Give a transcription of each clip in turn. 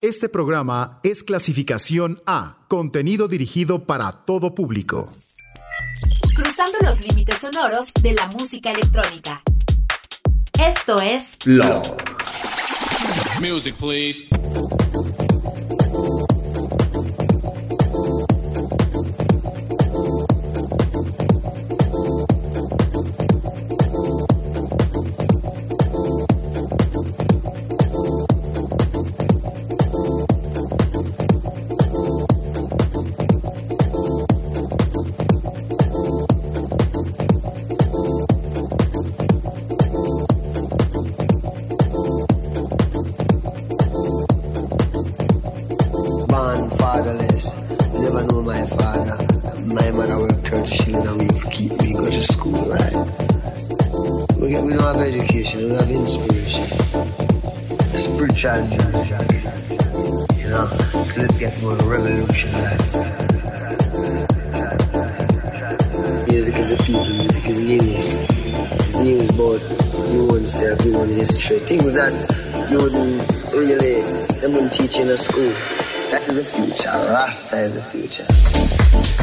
Este programa es clasificación A, contenido dirigido para todo público. Cruzando los límites sonoros de la música electrónica. Esto es Blog. Music, please. the future. Rasta is the future.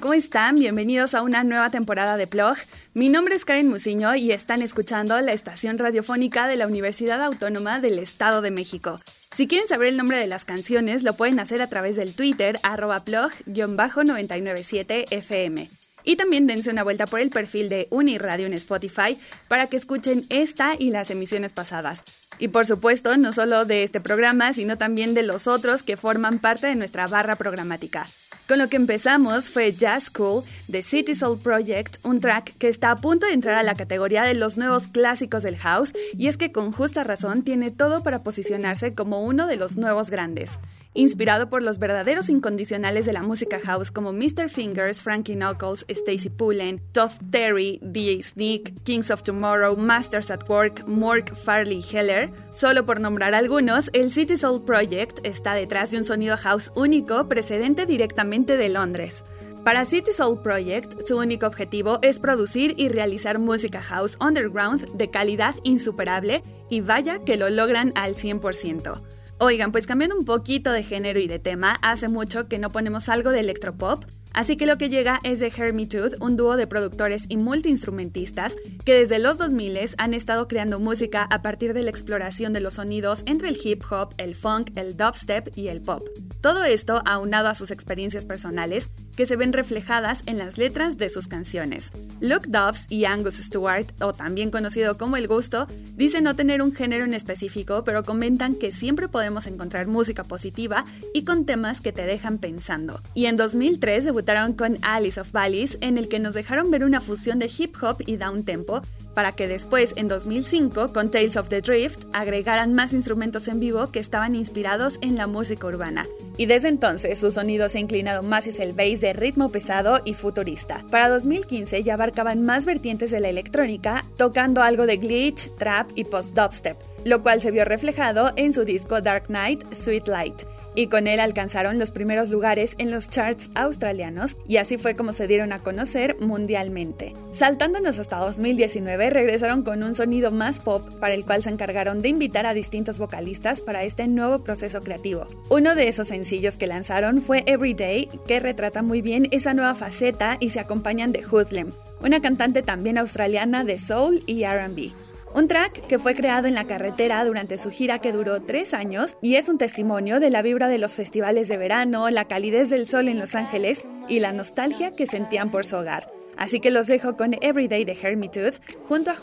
¿Cómo están? Bienvenidos a una nueva temporada de Plog. Mi nombre es Karen Musiño y están escuchando la estación radiofónica de la Universidad Autónoma del Estado de México. Si quieren saber el nombre de las canciones, lo pueden hacer a través del Twitter arroba plog-997fm. Y también dense una vuelta por el perfil de Uniradio en Spotify para que escuchen esta y las emisiones pasadas. Y por supuesto, no solo de este programa, sino también de los otros que forman parte de nuestra barra programática. Con lo que empezamos fue Jazz Cool de City Soul Project, un track que está a punto de entrar a la categoría de los nuevos clásicos del house y es que con justa razón tiene todo para posicionarse como uno de los nuevos grandes inspirado por los verdaderos incondicionales de la música house como Mr. Fingers, Frankie Knuckles, Stacy Pullen, Todd Terry, DJ Sneak, Kings of Tomorrow, Masters at Work, Mork, Farley Heller. Solo por nombrar algunos, el City Soul Project está detrás de un sonido house único precedente directamente de Londres. Para City Soul Project, su único objetivo es producir y realizar música house underground de calidad insuperable y vaya que lo logran al 100%. Oigan, pues cambiando un poquito de género y de tema, hace mucho que no ponemos algo de electropop, así que lo que llega es de Hermitude, un dúo de productores y multiinstrumentistas que desde los 2000 han estado creando música a partir de la exploración de los sonidos entre el hip hop, el funk, el dubstep y el pop. Todo esto aunado a sus experiencias personales que se ven reflejadas en las letras de sus canciones. Luke Dobbs y Angus Stewart, o también conocido como El Gusto, dicen no tener un género en específico, pero comentan que siempre podemos encontrar música positiva y con temas que te dejan pensando. Y en 2003 debutaron con Alice of Valleys, en el que nos dejaron ver una fusión de hip hop y down tempo, para que después, en 2005, con Tales of the Drift, agregaran más instrumentos en vivo que estaban inspirados en la música urbana. Y desde entonces su sonido se ha inclinado más hacia el bass de ritmo pesado y futurista. Para 2015 ya abarcaban más vertientes de la electrónica, tocando algo de glitch, trap y post-dubstep, lo cual se vio reflejado en su disco Dark Knight, Sweet Light y con él alcanzaron los primeros lugares en los charts australianos y así fue como se dieron a conocer mundialmente. Saltándonos hasta 2019 regresaron con un sonido más pop para el cual se encargaron de invitar a distintos vocalistas para este nuevo proceso creativo. Uno de esos sencillos que lanzaron fue Everyday, que retrata muy bien esa nueva faceta y se acompañan de Hoodlem, una cantante también australiana de soul y RB. Un track que fue creado en la carretera durante su gira que duró tres años y es un testimonio de la vibra de los festivales de verano, la calidez del sol en Los Ángeles y la nostalgia que sentían por su hogar. Así que los dejo con Everyday de Hermitude junto a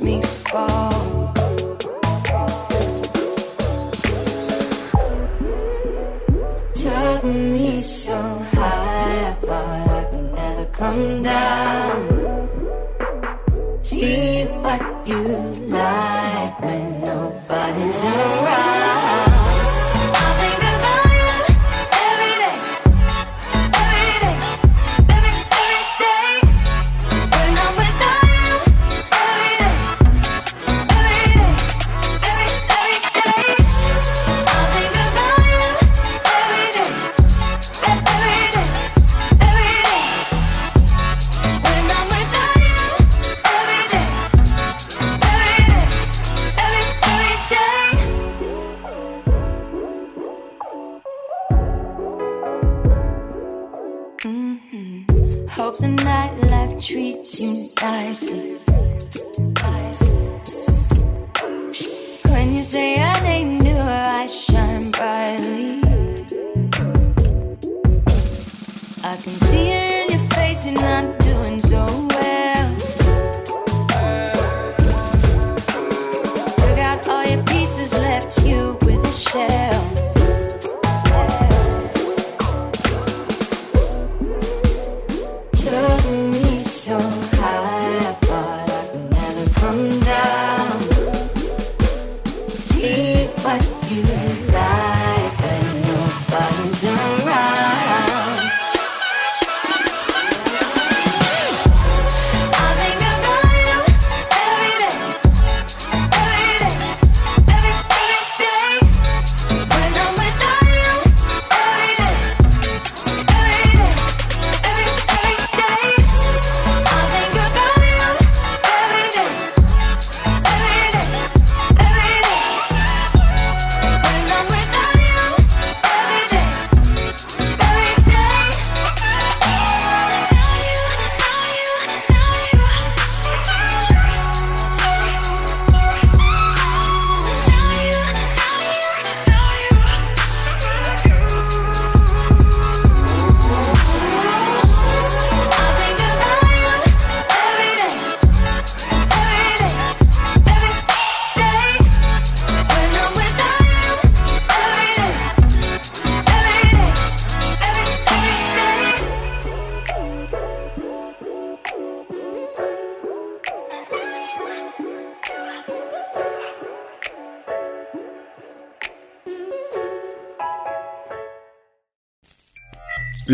me so high, I thought I could never come down. See what you like when nobody's around. treats you nicely.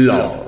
老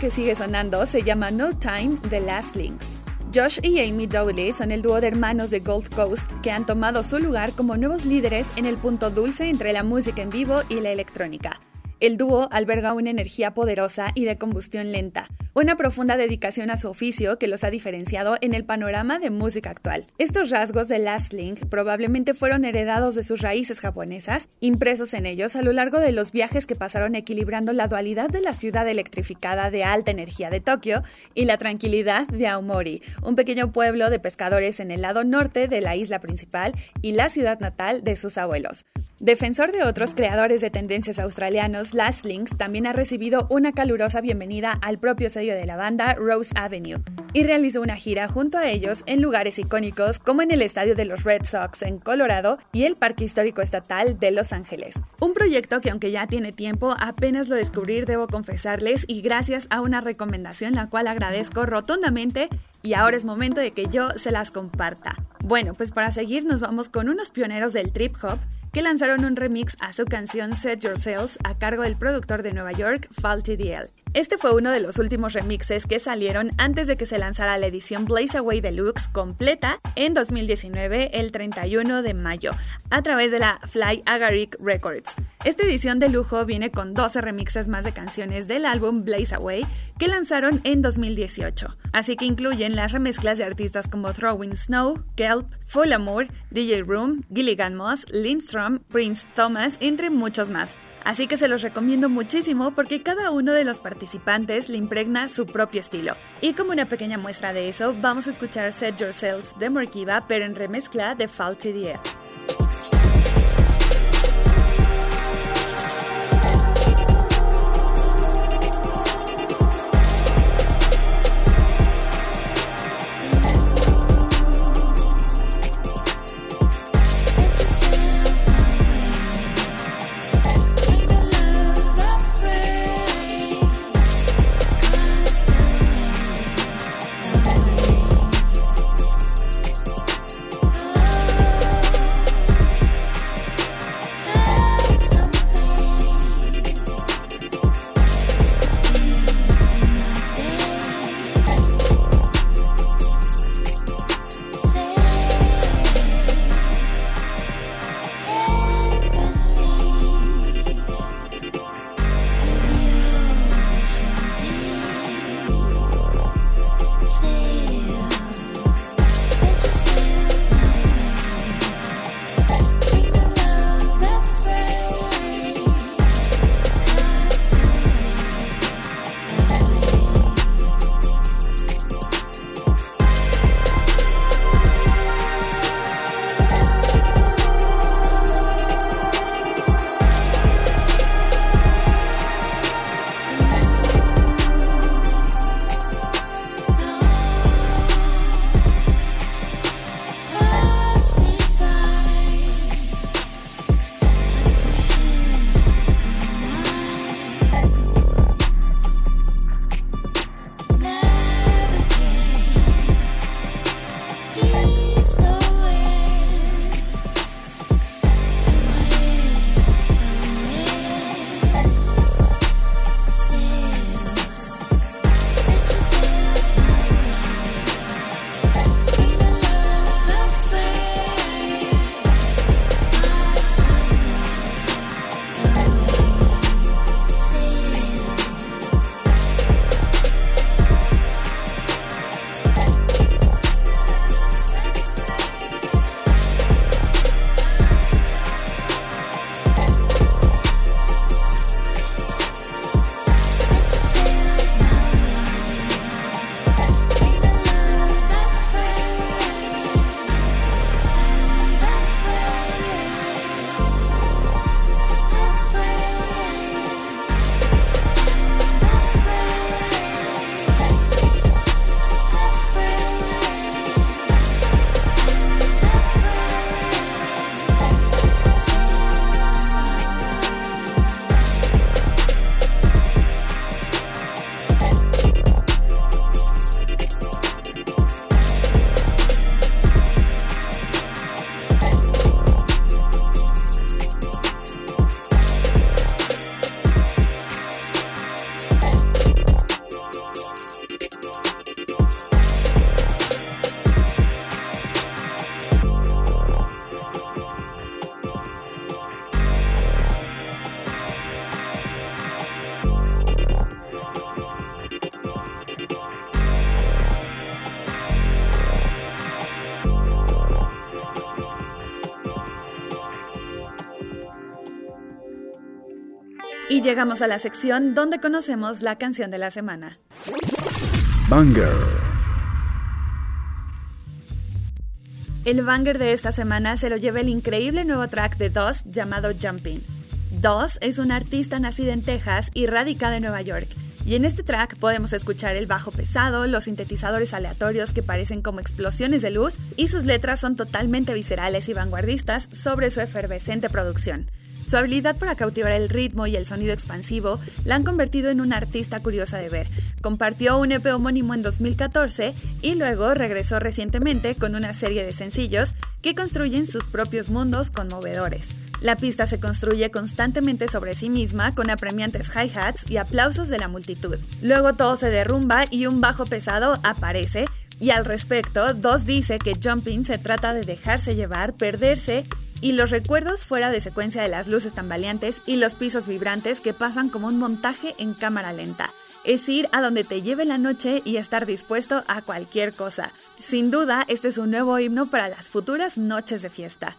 que sigue sonando se llama No Time de Last Links. Josh y Amy Dowley son el dúo de hermanos de Gold Coast que han tomado su lugar como nuevos líderes en el punto dulce entre la música en vivo y la electrónica. El dúo alberga una energía poderosa y de combustión lenta, una profunda dedicación a su oficio que los ha diferenciado en el panorama de música actual. Estos rasgos de Last Link probablemente fueron heredados de sus raíces japonesas, impresos en ellos a lo largo de los viajes que pasaron equilibrando la dualidad de la ciudad electrificada de alta energía de Tokio y la tranquilidad de Aomori, un pequeño pueblo de pescadores en el lado norte de la isla principal y la ciudad natal de sus abuelos. Defensor de otros creadores de tendencias australianos, Last Links también ha recibido una calurosa bienvenida al propio de la banda Rose Avenue y realizó una gira junto a ellos en lugares icónicos como en el estadio de los Red Sox en Colorado y el Parque Histórico Estatal de Los Ángeles. Un proyecto que aunque ya tiene tiempo, apenas lo descubrí, debo confesarles, y gracias a una recomendación la cual agradezco rotundamente y ahora es momento de que yo se las comparta. Bueno, pues para seguir nos vamos con unos pioneros del trip hop que lanzaron un remix a su canción Set Yourselves a cargo del productor de Nueva York, Faulty DL. Este fue uno de los últimos remixes que salieron antes de que se lanzara la edición Blaze Away Deluxe completa en 2019, el 31 de mayo, a través de la Fly Agaric Records. Esta edición de lujo viene con 12 remixes más de canciones del álbum Blaze Away que lanzaron en 2018, así que incluyen las remezclas de artistas como Throwing Snow, Kelp, Full Amour, DJ Room, Gilligan Moss, Lindstrom, Prince Thomas, entre muchos más. Así que se los recomiendo muchísimo porque cada uno de los participantes le impregna su propio estilo. Y como una pequeña muestra de eso, vamos a escuchar Set Yourselves de Morkiva, pero en remezcla de Faulty the. Y llegamos a la sección donde conocemos la canción de la semana. Banger. El banger de esta semana se lo lleva el increíble nuevo track de DOS llamado Jumping. DOS es una artista nacida en Texas y radicada en Nueva York. Y en este track podemos escuchar el bajo pesado, los sintetizadores aleatorios que parecen como explosiones de luz y sus letras son totalmente viscerales y vanguardistas sobre su efervescente producción. Su habilidad para cautivar el ritmo y el sonido expansivo la han convertido en una artista curiosa de ver. Compartió un EP homónimo en 2014 y luego regresó recientemente con una serie de sencillos que construyen sus propios mundos conmovedores. La pista se construye constantemente sobre sí misma con apremiantes hi-hats y aplausos de la multitud. Luego todo se derrumba y un bajo pesado aparece, y al respecto, Dos dice que Jumping se trata de dejarse llevar, perderse y los recuerdos fuera de secuencia de las luces tambaleantes y los pisos vibrantes que pasan como un montaje en cámara lenta. Es ir a donde te lleve la noche y estar dispuesto a cualquier cosa. Sin duda, este es un nuevo himno para las futuras noches de fiesta.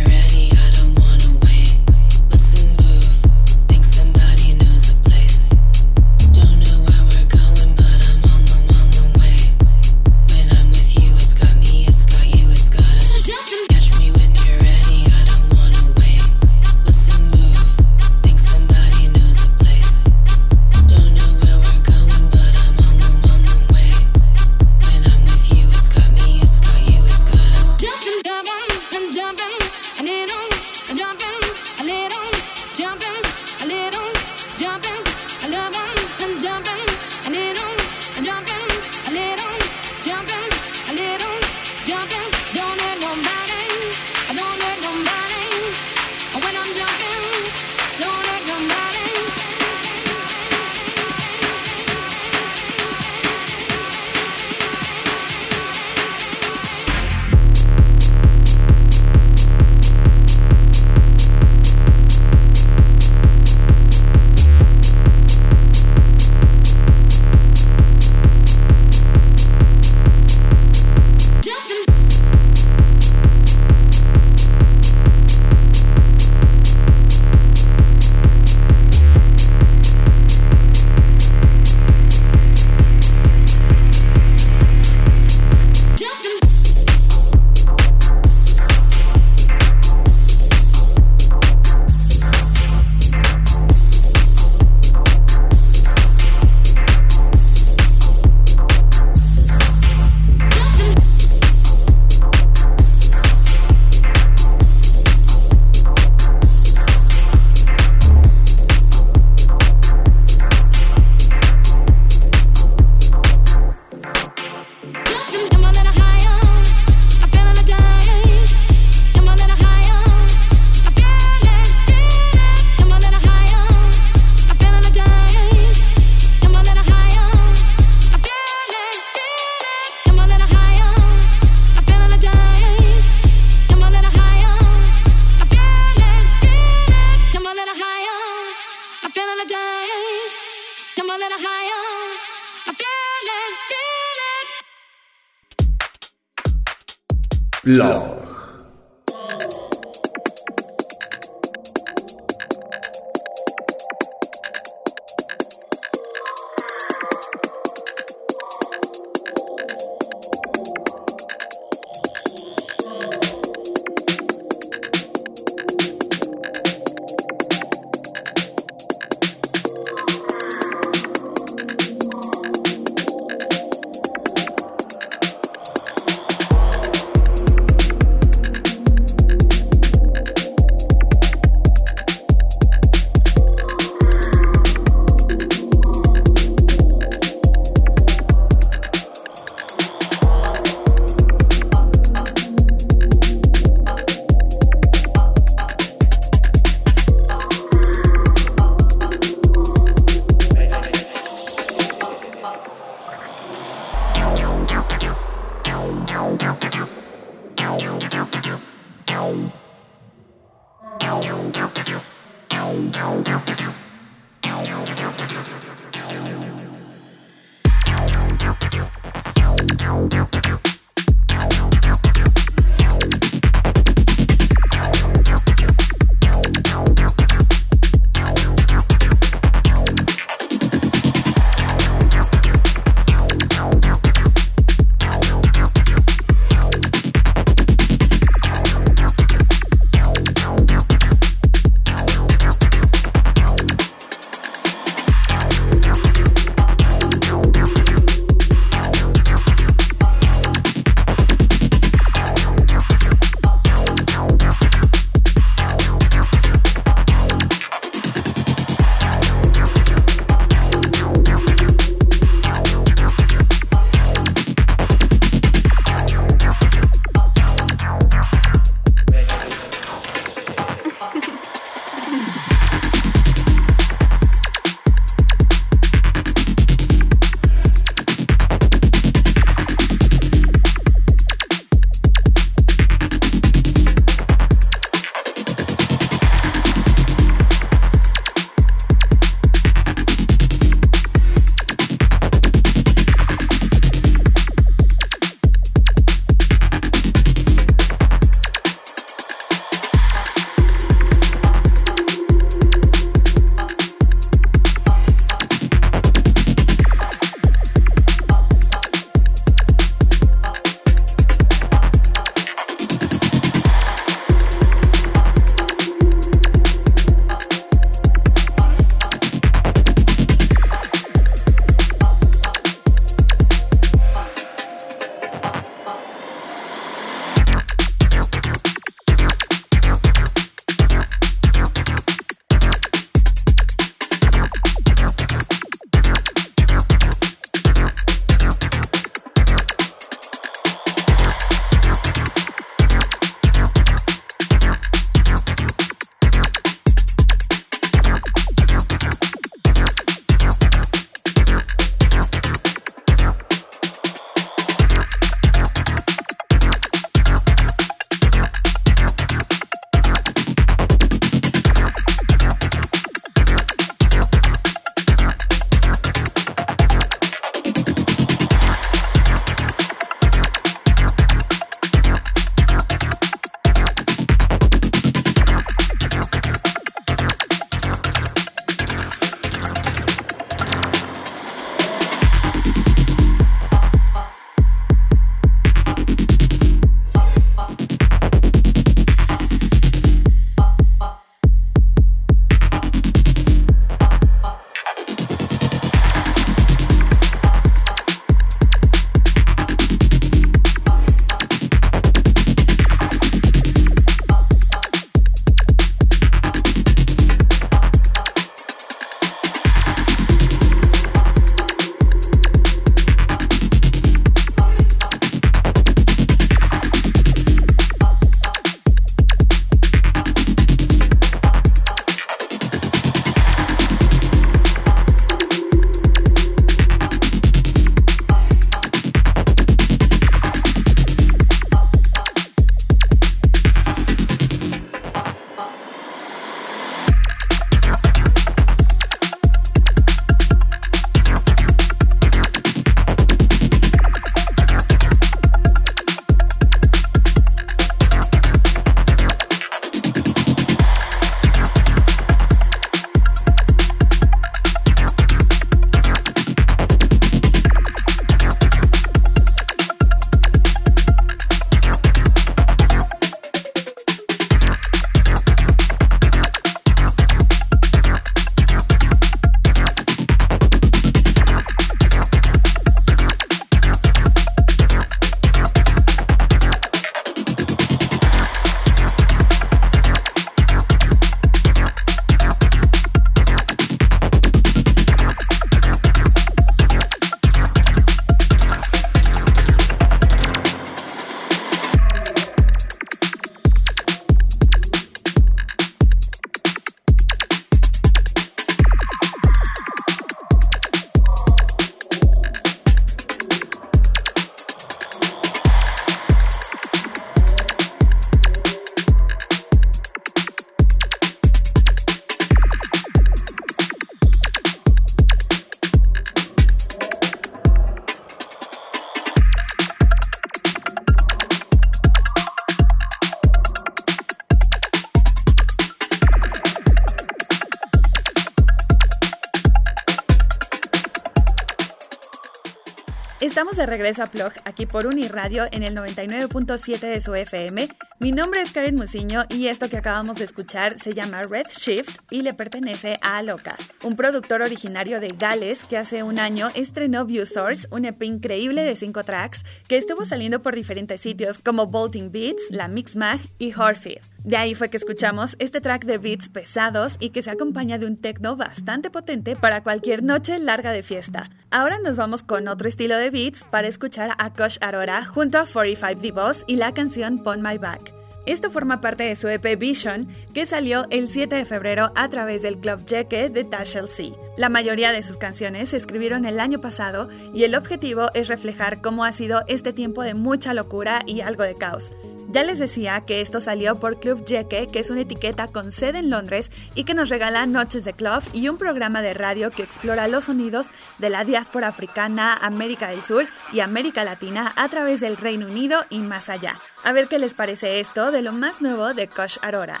Estamos de regreso a Plog, aquí por Uniradio en el 99.7 de su FM. Mi nombre es Karen Musiño y esto que acabamos de escuchar se llama Red Shift y le pertenece a Loca, un productor originario de Gales que hace un año estrenó View Source, un EP increíble de 5 tracks que estuvo saliendo por diferentes sitios como Bolting Beats, La Mix Mag y Horfield. De ahí fue que escuchamos este track de beats pesados y que se acompaña de un techno bastante potente para cualquier noche larga de fiesta. Ahora nos vamos con otro estilo de beats para escuchar a Kosh Arora junto a 45 The Boss y la canción Pon My Back. Esto forma parte de su EP Vision, que salió el 7 de febrero a través del Club Jeque de Tashel C. La mayoría de sus canciones se escribieron el año pasado y el objetivo es reflejar cómo ha sido este tiempo de mucha locura y algo de caos. Ya les decía que esto salió por Club Jeque, que es una etiqueta con sede en Londres y que nos regala noches de club y un programa de radio que explora los sonidos de la diáspora africana, América del Sur y América Latina a través del Reino Unido y más allá. A ver qué les parece esto de lo más nuevo de Kosh Arora.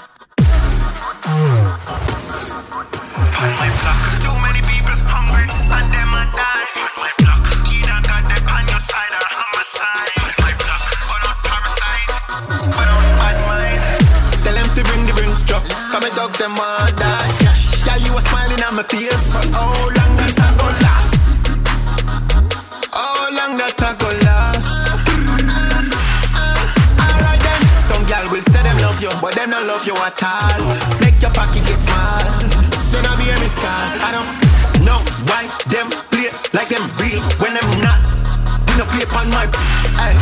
On my block, too many people hungry and them a die. On my block, either but them not love you at all. Make your pocket get small. Then I be a miss call. I don't know why them play like them real when them not. You know play on my ay.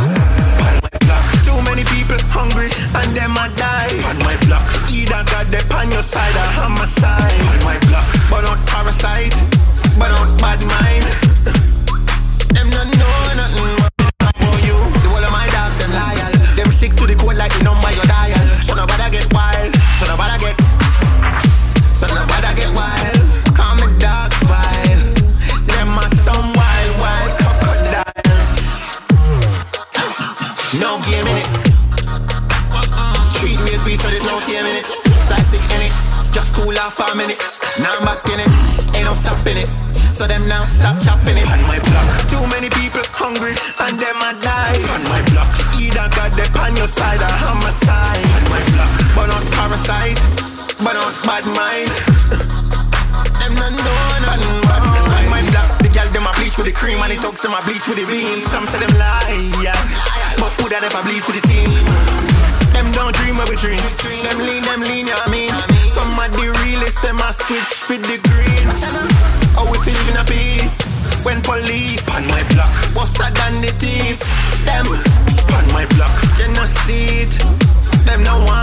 My block. Too many people hungry and them a die. On my block. Either got them on your side or on my side. On my block. But not parasite, but not bad mind. Cool off for a minute. Now I'm back in it. Ain't no stopping it. So them now stop chopping it. On my block. Too many people hungry and them a die. On my block. Either got them on your side or on my side. On my block. But not parasite. But not bad mind. Them not know nothing but on my block. The girl them a bleach with the cream and the thugs them a bleach with the beam. Some say them lie, yeah. But who that ever bleed for the team? Them don't dream what we dream. Them lean, them lean, yeah, realest, them a switch for the green. Oh, we feel living a peace. When police on my block, buster than the thief. Them on my block, they no see it. Them no one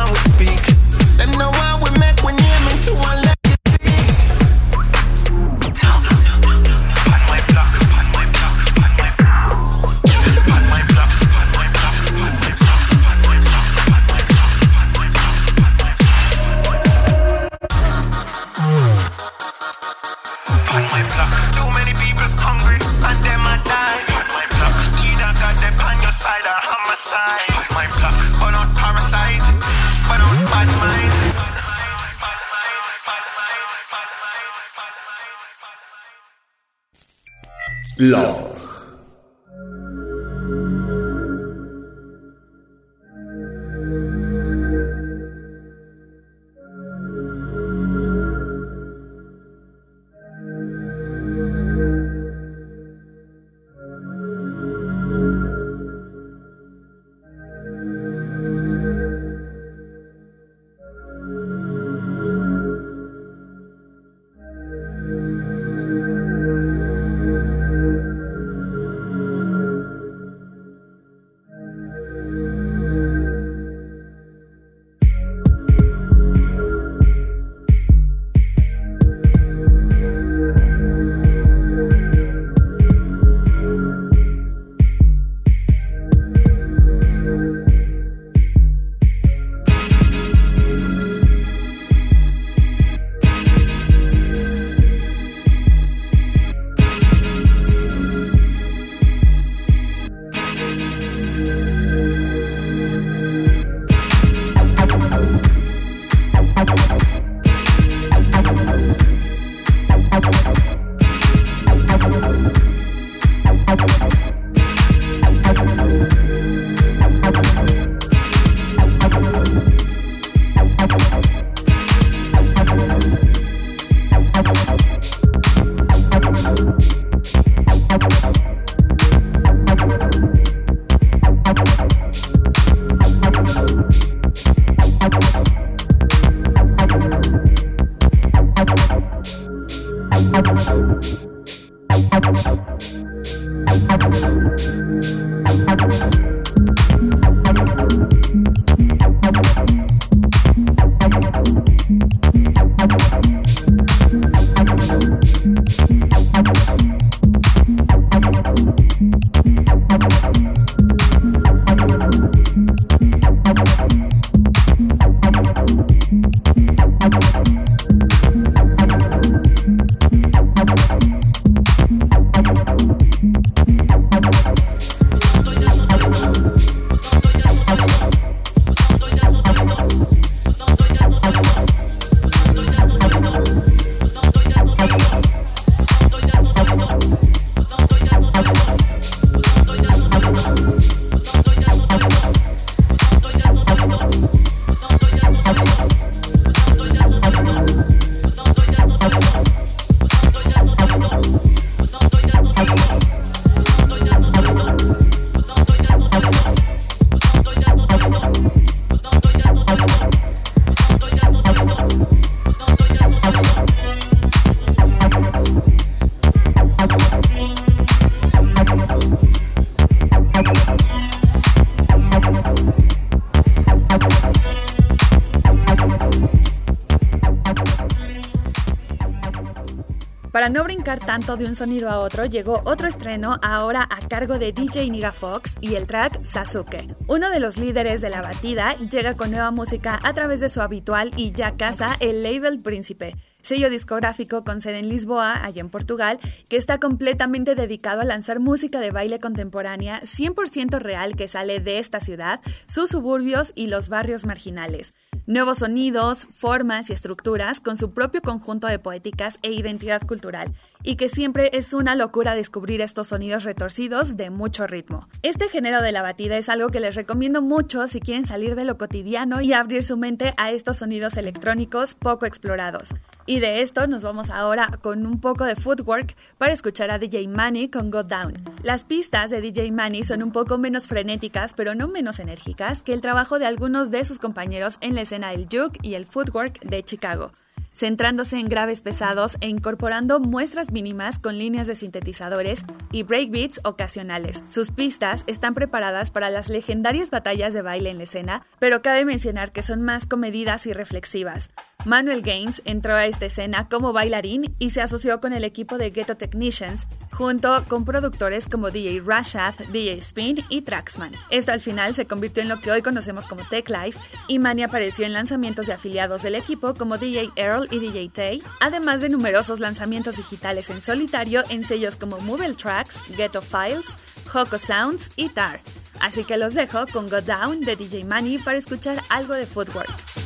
老 tanto de un sonido a otro, llegó otro estreno ahora a cargo de DJ Niga Fox y el track Sasuke. Uno de los líderes de la batida llega con nueva música a través de su habitual y ya casa el label Príncipe, sello discográfico con sede en Lisboa, allá en Portugal, que está completamente dedicado a lanzar música de baile contemporánea 100% real que sale de esta ciudad, sus suburbios y los barrios marginales. Nuevos sonidos, formas y estructuras con su propio conjunto de poéticas e identidad cultural, y que siempre es una locura descubrir estos sonidos retorcidos de mucho ritmo. Este género de la batida es algo que les recomiendo mucho si quieren salir de lo cotidiano y abrir su mente a estos sonidos electrónicos poco explorados. Y de esto nos vamos ahora con un poco de footwork para escuchar a DJ Manny con Go Down. Las pistas de DJ Manny son un poco menos frenéticas, pero no menos enérgicas que el trabajo de algunos de sus compañeros en la escena del juke y el footwork de Chicago centrándose en graves pesados e incorporando muestras mínimas con líneas de sintetizadores y breakbeats ocasionales. Sus pistas están preparadas para las legendarias batallas de baile en la escena, pero cabe mencionar que son más comedidas y reflexivas. Manuel Gaines entró a esta escena como bailarín y se asoció con el equipo de Ghetto Technicians, junto con productores como DJ Rashad, DJ Spin y Traxman. Esto al final se convirtió en lo que hoy conocemos como Tech Life, y Manny apareció en lanzamientos de afiliados del equipo como DJ Earl y DJ Tay, además de numerosos lanzamientos digitales en solitario en sellos como Mobile Tracks, Ghetto Files, Hoko Sounds y Tar. Así que los dejo con Go Down de DJ Manny para escuchar algo de footwork.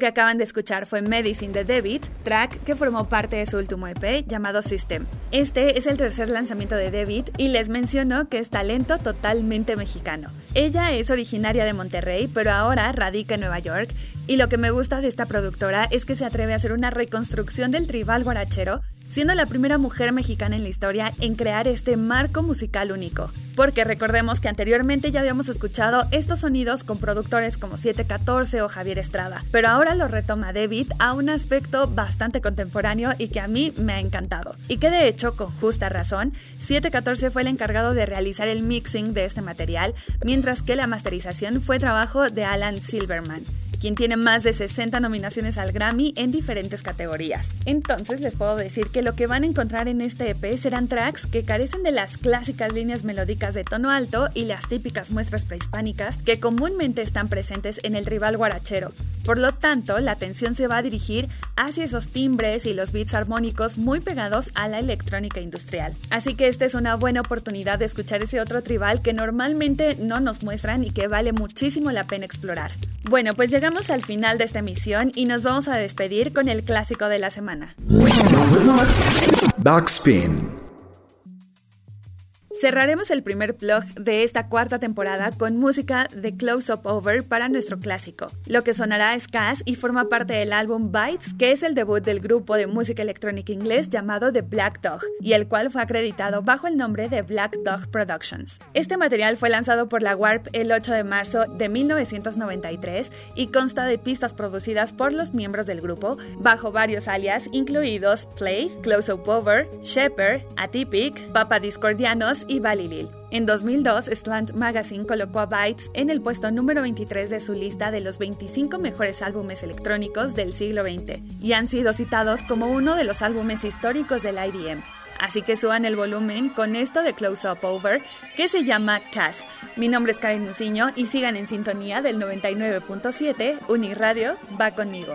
Que acaban de escuchar fue Medicine de David, track que formó parte de su último EP llamado System. Este es el tercer lanzamiento de David y les menciono que es talento totalmente mexicano. Ella es originaria de Monterrey, pero ahora radica en Nueva York y lo que me gusta de esta productora es que se atreve a hacer una reconstrucción del tribal guarachero siendo la primera mujer mexicana en la historia en crear este marco musical único. Porque recordemos que anteriormente ya habíamos escuchado estos sonidos con productores como 714 o Javier Estrada, pero ahora lo retoma David a un aspecto bastante contemporáneo y que a mí me ha encantado. Y que de hecho, con justa razón, 714 fue el encargado de realizar el mixing de este material, mientras que la masterización fue trabajo de Alan Silverman quien tiene más de 60 nominaciones al Grammy en diferentes categorías. Entonces les puedo decir que lo que van a encontrar en este EP serán tracks que carecen de las clásicas líneas melódicas de tono alto y las típicas muestras prehispánicas que comúnmente están presentes en el rival guarachero. Por lo tanto, la atención se va a dirigir hacia esos timbres y los beats armónicos muy pegados a la electrónica industrial. Así que esta es una buena oportunidad de escuchar ese otro tribal que normalmente no nos muestran y que vale muchísimo la pena explorar. Bueno, pues llegamos al final de esta emisión y nos vamos a despedir con el clásico de la semana. Backspin. Cerraremos el primer blog de esta cuarta temporada con música de Close Up Over para nuestro clásico. Lo que sonará es Cass y forma parte del álbum Bites, que es el debut del grupo de música electrónica inglés llamado The Black Dog, y el cual fue acreditado bajo el nombre de Black Dog Productions. Este material fue lanzado por la Warp el 8 de marzo de 1993 y consta de pistas producidas por los miembros del grupo bajo varios alias incluidos Play, Close Up Over, Shepherd, Atypic, Papa Discordianos y Balilil. En 2002, Slant Magazine colocó a Bytes en el puesto número 23 de su lista de los 25 mejores álbumes electrónicos del siglo XX y han sido citados como uno de los álbumes históricos del IDM. Así que suban el volumen con esto de Close Up Over que se llama Cass. Mi nombre es Karen Musiño y sigan en sintonía del 99.7 Uniradio va conmigo.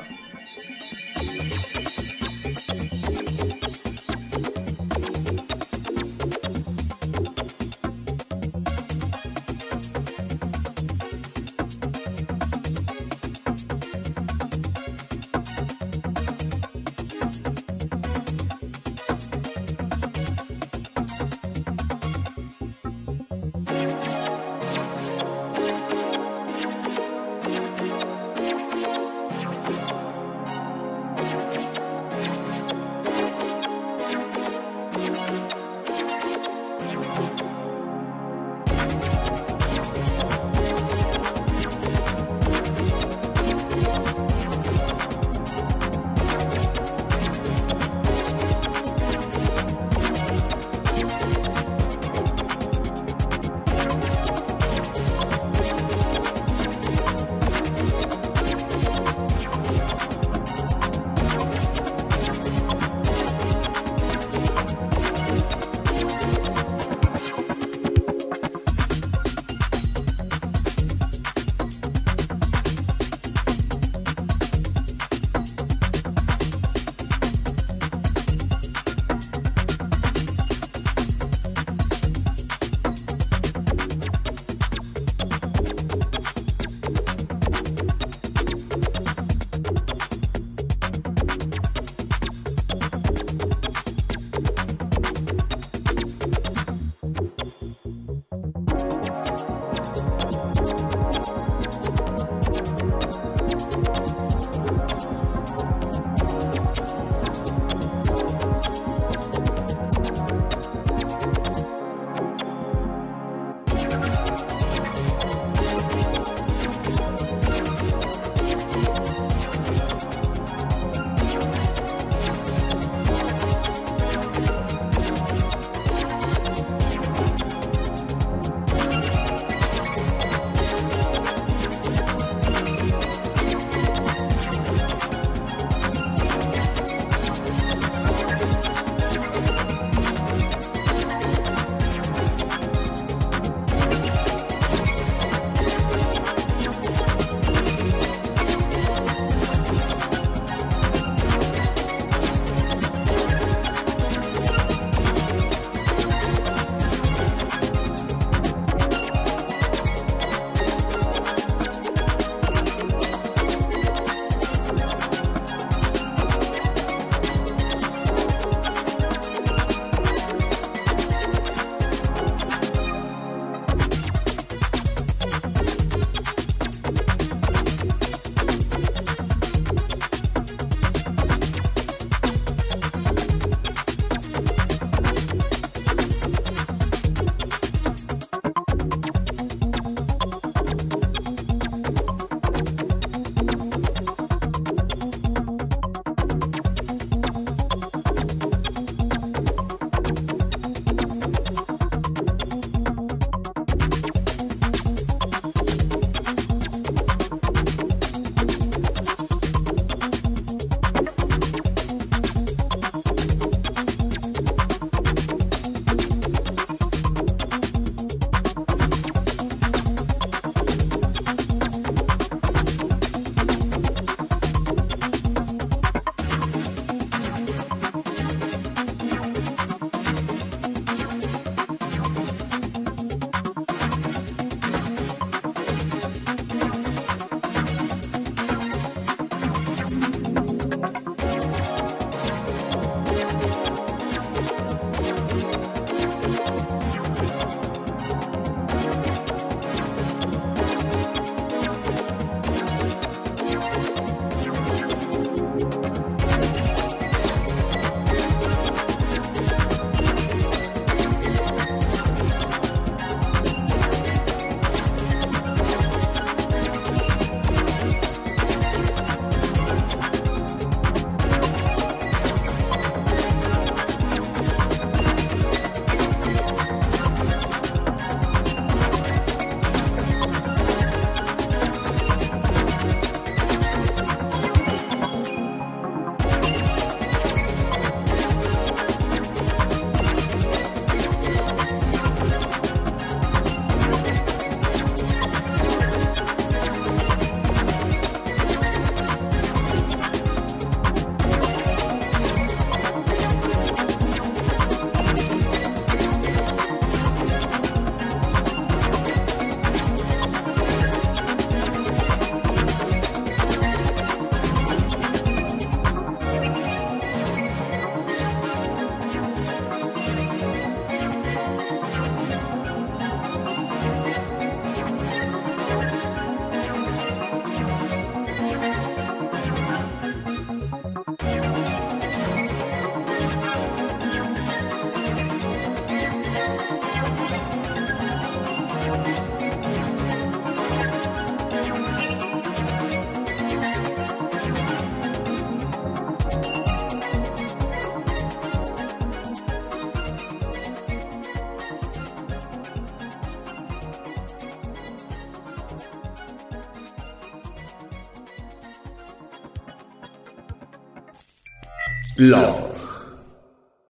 老。